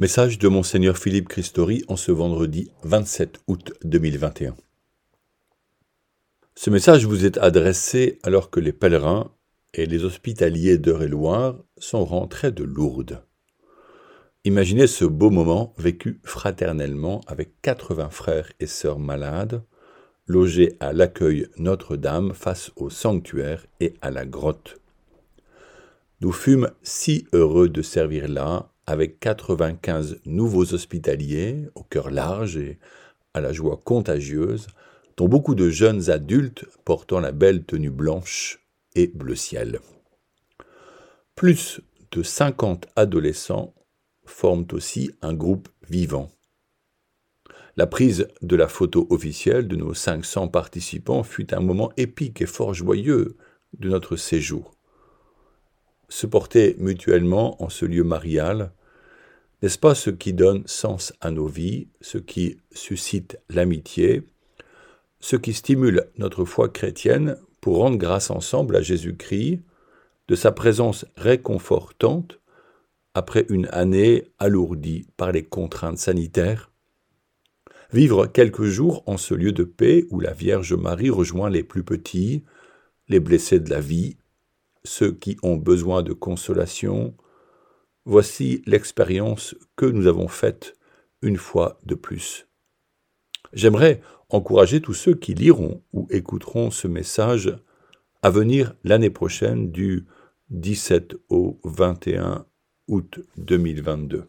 Message de Monseigneur Philippe Christori en ce vendredi 27 août 2021. Ce message vous est adressé alors que les pèlerins et les hospitaliers d'Eure-et-Loire sont rentrés de Lourdes. Imaginez ce beau moment vécu fraternellement avec 80 frères et sœurs malades, logés à l'accueil Notre-Dame face au sanctuaire et à la grotte. Nous fûmes si heureux de servir là avec 95 nouveaux hospitaliers au cœur large et à la joie contagieuse, dont beaucoup de jeunes adultes portant la belle tenue blanche et bleu ciel. Plus de 50 adolescents forment aussi un groupe vivant. La prise de la photo officielle de nos 500 participants fut un moment épique et fort joyeux de notre séjour se porter mutuellement en ce lieu marial, n'est-ce pas ce qui donne sens à nos vies, ce qui suscite l'amitié, ce qui stimule notre foi chrétienne pour rendre grâce ensemble à Jésus-Christ de sa présence réconfortante après une année alourdie par les contraintes sanitaires? Vivre quelques jours en ce lieu de paix où la Vierge Marie rejoint les plus petits, les blessés de la vie, ceux qui ont besoin de consolation, voici l'expérience que nous avons faite une fois de plus. J'aimerais encourager tous ceux qui liront ou écouteront ce message à venir l'année prochaine du 17 au 21 août 2022.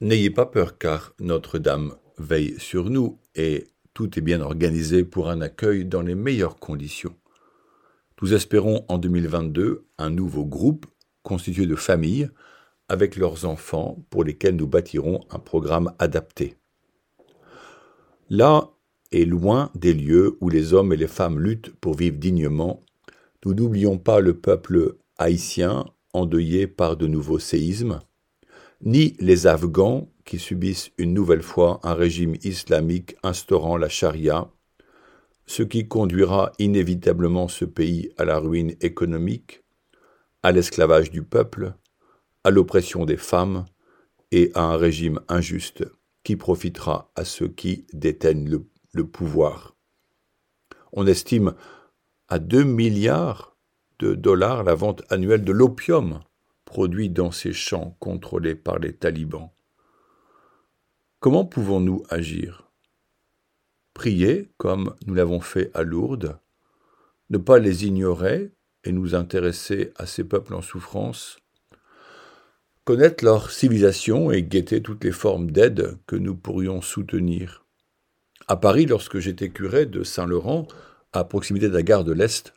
N'ayez pas peur car Notre-Dame veille sur nous et tout est bien organisé pour un accueil dans les meilleures conditions. Nous espérons en 2022 un nouveau groupe constitué de familles avec leurs enfants pour lesquels nous bâtirons un programme adapté. Là et loin des lieux où les hommes et les femmes luttent pour vivre dignement, nous n'oublions pas le peuple haïtien endeuillé par de nouveaux séismes, ni les Afghans qui subissent une nouvelle fois un régime islamique instaurant la charia, ce qui conduira inévitablement ce pays à la ruine économique, à l'esclavage du peuple, à l'oppression des femmes et à un régime injuste qui profitera à ceux qui détiennent le, le pouvoir. On estime à 2 milliards de dollars la vente annuelle de l'opium produit dans ces champs contrôlés par les talibans. Comment pouvons-nous agir? Prier, comme nous l'avons fait à Lourdes, ne pas les ignorer et nous intéresser à ces peuples en souffrance, connaître leur civilisation et guetter toutes les formes d'aide que nous pourrions soutenir. À Paris, lorsque j'étais curé de Saint-Laurent, à proximité de la gare de l'Est,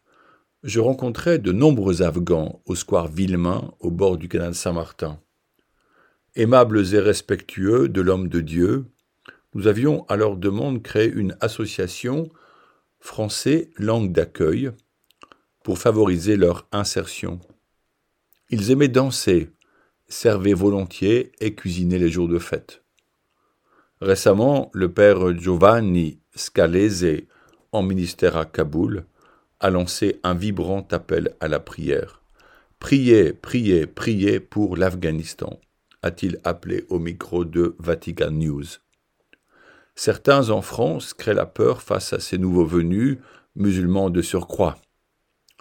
je rencontrais de nombreux Afghans au square Villemain, au bord du canal Saint-Martin. Aimables et respectueux de l'homme de Dieu, nous avions à leur demande créé une association français langue d'accueil pour favoriser leur insertion. Ils aimaient danser, servaient volontiers et cuisinaient les jours de fête. Récemment, le père Giovanni Scalese, en ministère à Kaboul, a lancé un vibrant appel à la prière. Priez, priez, priez pour l'Afghanistan a-t-il appelé au micro de Vatican News. Certains en France créent la peur face à ces nouveaux venus, musulmans de surcroît.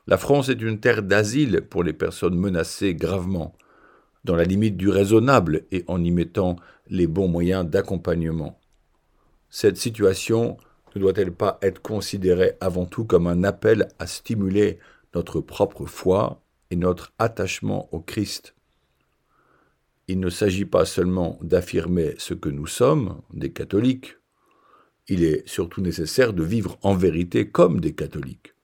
La France est une terre d'asile pour les personnes menacées gravement, dans la limite du raisonnable et en y mettant les bons moyens d'accompagnement. Cette situation ne doit-elle pas être considérée avant tout comme un appel à stimuler notre propre foi et notre attachement au Christ? Il ne s'agit pas seulement d'affirmer ce que nous sommes, des catholiques, il est surtout nécessaire de vivre en vérité comme des catholiques,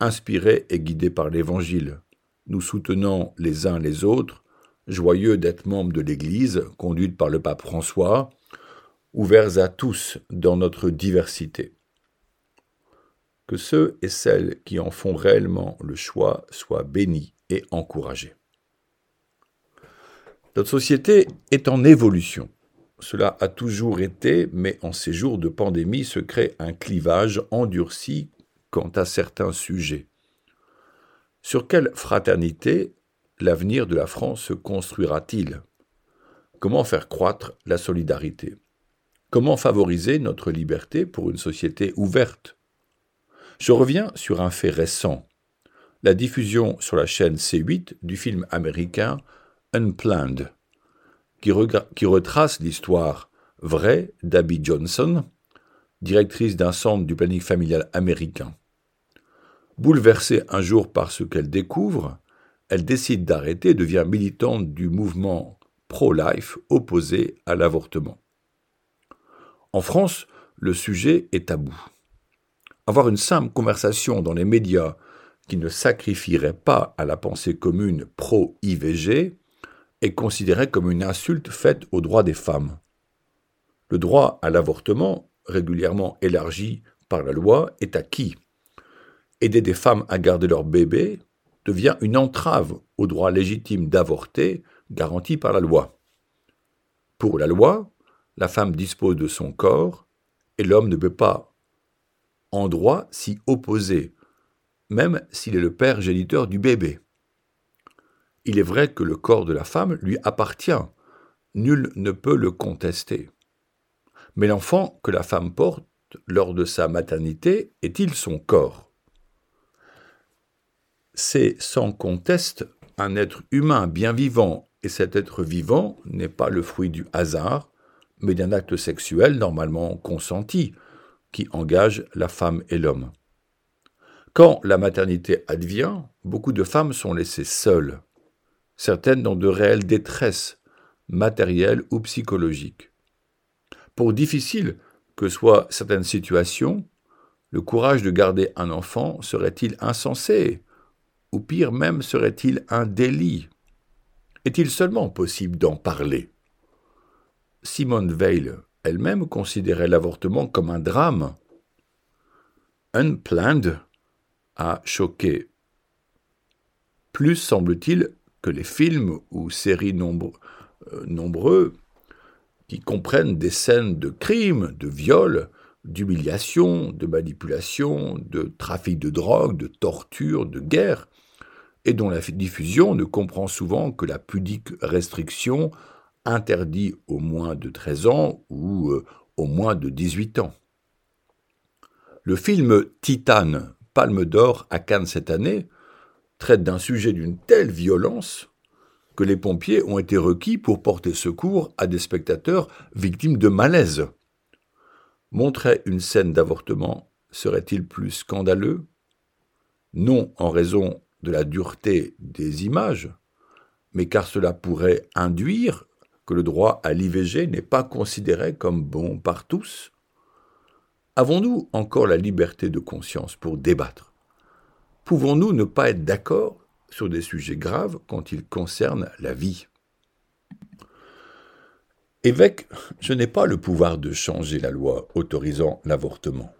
inspirés et guidés par l'Évangile, nous soutenant les uns les autres, joyeux d'être membres de l'Église conduite par le pape François, ouverts à tous dans notre diversité. Que ceux et celles qui en font réellement le choix soient bénis et encouragés. Notre société est en évolution. Cela a toujours été, mais en ces jours de pandémie se crée un clivage endurci quant à certains sujets. Sur quelle fraternité l'avenir de la France se construira-t-il? Comment faire croître la solidarité? Comment favoriser notre liberté pour une société ouverte? Je reviens sur un fait récent, la diffusion sur la chaîne C8 du film américain Unplanned, qui, retrace l'histoire vraie d'Abby Johnson, directrice d'un centre du planning familial américain. Bouleversée un jour par ce qu'elle découvre, elle décide d'arrêter et devient militante du mouvement pro-life opposé à l'avortement. En France, le sujet est tabou. Avoir une simple conversation dans les médias qui ne sacrifierait pas à la pensée commune pro-IVG est considéré comme une insulte faite aux droits des femmes. Le droit à l'avortement, régulièrement élargi par la loi, est acquis. Aider des femmes à garder leur bébé devient une entrave au droit légitime d'avorter garanti par la loi. Pour la loi, la femme dispose de son corps et l'homme ne peut pas, en droit, s'y opposer, même s'il est le père géniteur du bébé. Il est vrai que le corps de la femme lui appartient, nul ne peut le contester. Mais l'enfant que la femme porte lors de sa maternité est-il son corps? C'est sans conteste un être humain bien vivant, et cet être vivant n'est pas le fruit du hasard, mais d'un acte sexuel normalement consenti, qui engage la femme et l'homme. Quand la maternité advient, beaucoup de femmes sont laissées seules, certaines dans de réelles détresses, matérielles ou psychologiques. Pour difficile que soient certaines situations, le courage de garder un enfant serait-il insensé Ou pire même serait-il un délit? Est-il seulement possible d'en parler? Simone Veil elle-même considérait l'avortement comme un drame. Unplanned a choqué. Plus semble-t-il que les films ou séries euh, nombreux qui comprennent des scènes de crimes, de viols, d'humiliation, de manipulation, de trafic de drogue, de torture, de guerre, et dont la diffusion ne comprend souvent que la pudique restriction interdit aux moins de 13 ans ou euh, aux moins de 18 ans. Le film Titane, Palme d'or à Cannes cette année, traite d'un sujet d'une telle violence que les pompiers ont été requis pour porter secours à des spectateurs victimes de malaise. Montrer une scène d'avortement serait-il plus scandaleux? Non en raison de la dureté des images, mais car cela pourrait induire que le droit à l'IVG n'est pas considéré comme bon par tous. Avons-nous encore la liberté de conscience pour débattre? Pouvons-nous ne pas être d'accord sur des sujets graves quand ils concernent la vie? Évêque, je n'ai pas le pouvoir de changer la loi autorisant l'avortement.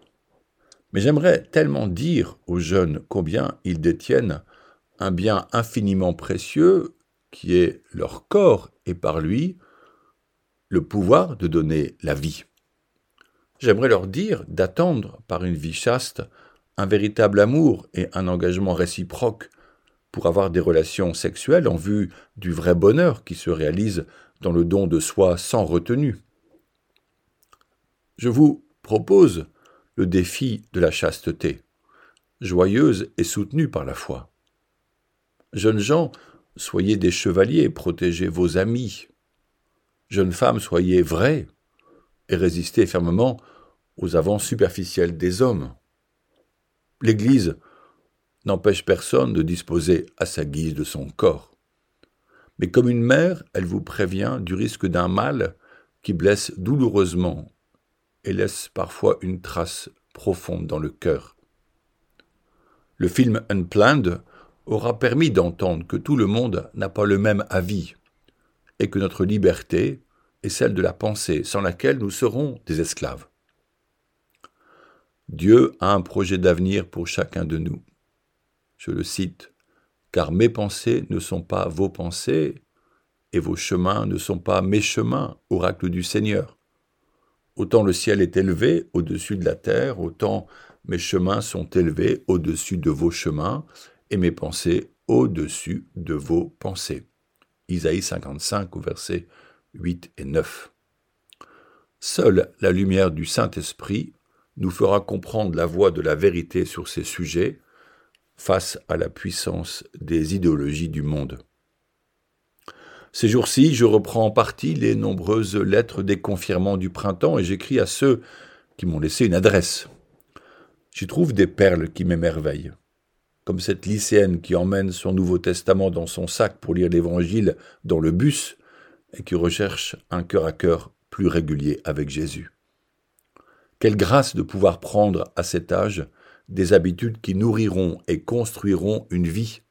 Mais j'aimerais tellement dire aux jeunes combien ils détiennent un bien infiniment précieux qui est leur corps et par lui le pouvoir de donner la vie. J'aimerais leur dire d'attendre par une vie chaste un véritable amour et un engagement réciproque pour avoir des relations sexuelles en vue du vrai bonheur qui se réalise dans le don de soi sans retenue. Je vous propose le défi de la chasteté, joyeuse et soutenue par la foi. Jeunes gens, soyez des chevaliers, protégez vos amis. Jeunes femmes, soyez vraies et résistez fermement aux avances superficielles des hommes. L'Église n'empêche personne de disposer à sa guise de son corps. Mais comme une mère, elle vous prévient du risque d'un mal qui blesse douloureusement et laisse parfois une trace profonde dans le cœur. Le film Unplanned aura permis d'entendre que tout le monde n'a pas le même avis et que notre liberté est celle de la pensée sans laquelle nous serons des esclaves. Dieu a un projet d'avenir pour chacun de nous je le cite, car mes pensées ne sont pas vos pensées, et vos chemins ne sont pas mes chemins, oracle du Seigneur. Autant le ciel est élevé au-dessus de la terre, autant mes chemins sont élevés au-dessus de vos chemins, et mes pensées au-dessus de vos pensées. Isaïe 55 au verset 8 et 9. Seule la lumière du Saint-Esprit nous fera comprendre la voie de la vérité sur ces sujets face à la puissance des idéologies du monde. Ces jours-ci, je reprends en partie les nombreuses lettres des confirmants du printemps et j'écris à ceux qui m'ont laissé une adresse. J'y trouve des perles qui m'émerveillent, comme cette lycéenne qui emmène son Nouveau Testament dans son sac pour lire l'Évangile dans le bus et qui recherche un cœur à cœur plus régulier avec Jésus. Quelle grâce de pouvoir prendre à cet âge des habitudes qui nourriront et construiront une vie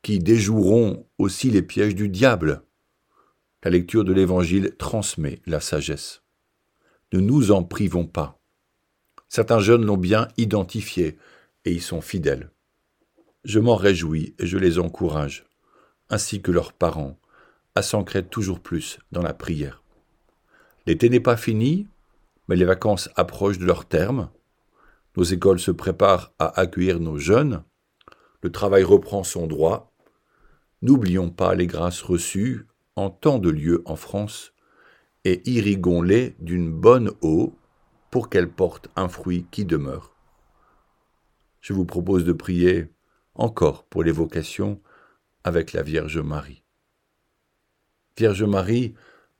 qui déjoueront aussi les pièges du diable. La lecture de l'Évangile transmet la sagesse. Ne nous en privons pas. Certains jeunes l'ont bien identifié et y sont fidèles. Je m'en réjouis et je les encourage, ainsi que leurs parents, à s'ancrer toujours plus dans la prière. L'été n'est pas fini, mais les vacances approchent de leur terme. Nos écoles se préparent à accueillir nos jeunes. Le travail reprend son droit N'oublions pas les grâces reçues en tant de lieux en France et irriguons-les d'une bonne eau pour qu'elles portent un fruit qui demeure. Je vous propose de prier encore pour les vocations avec la Vierge Marie. Vierge Marie,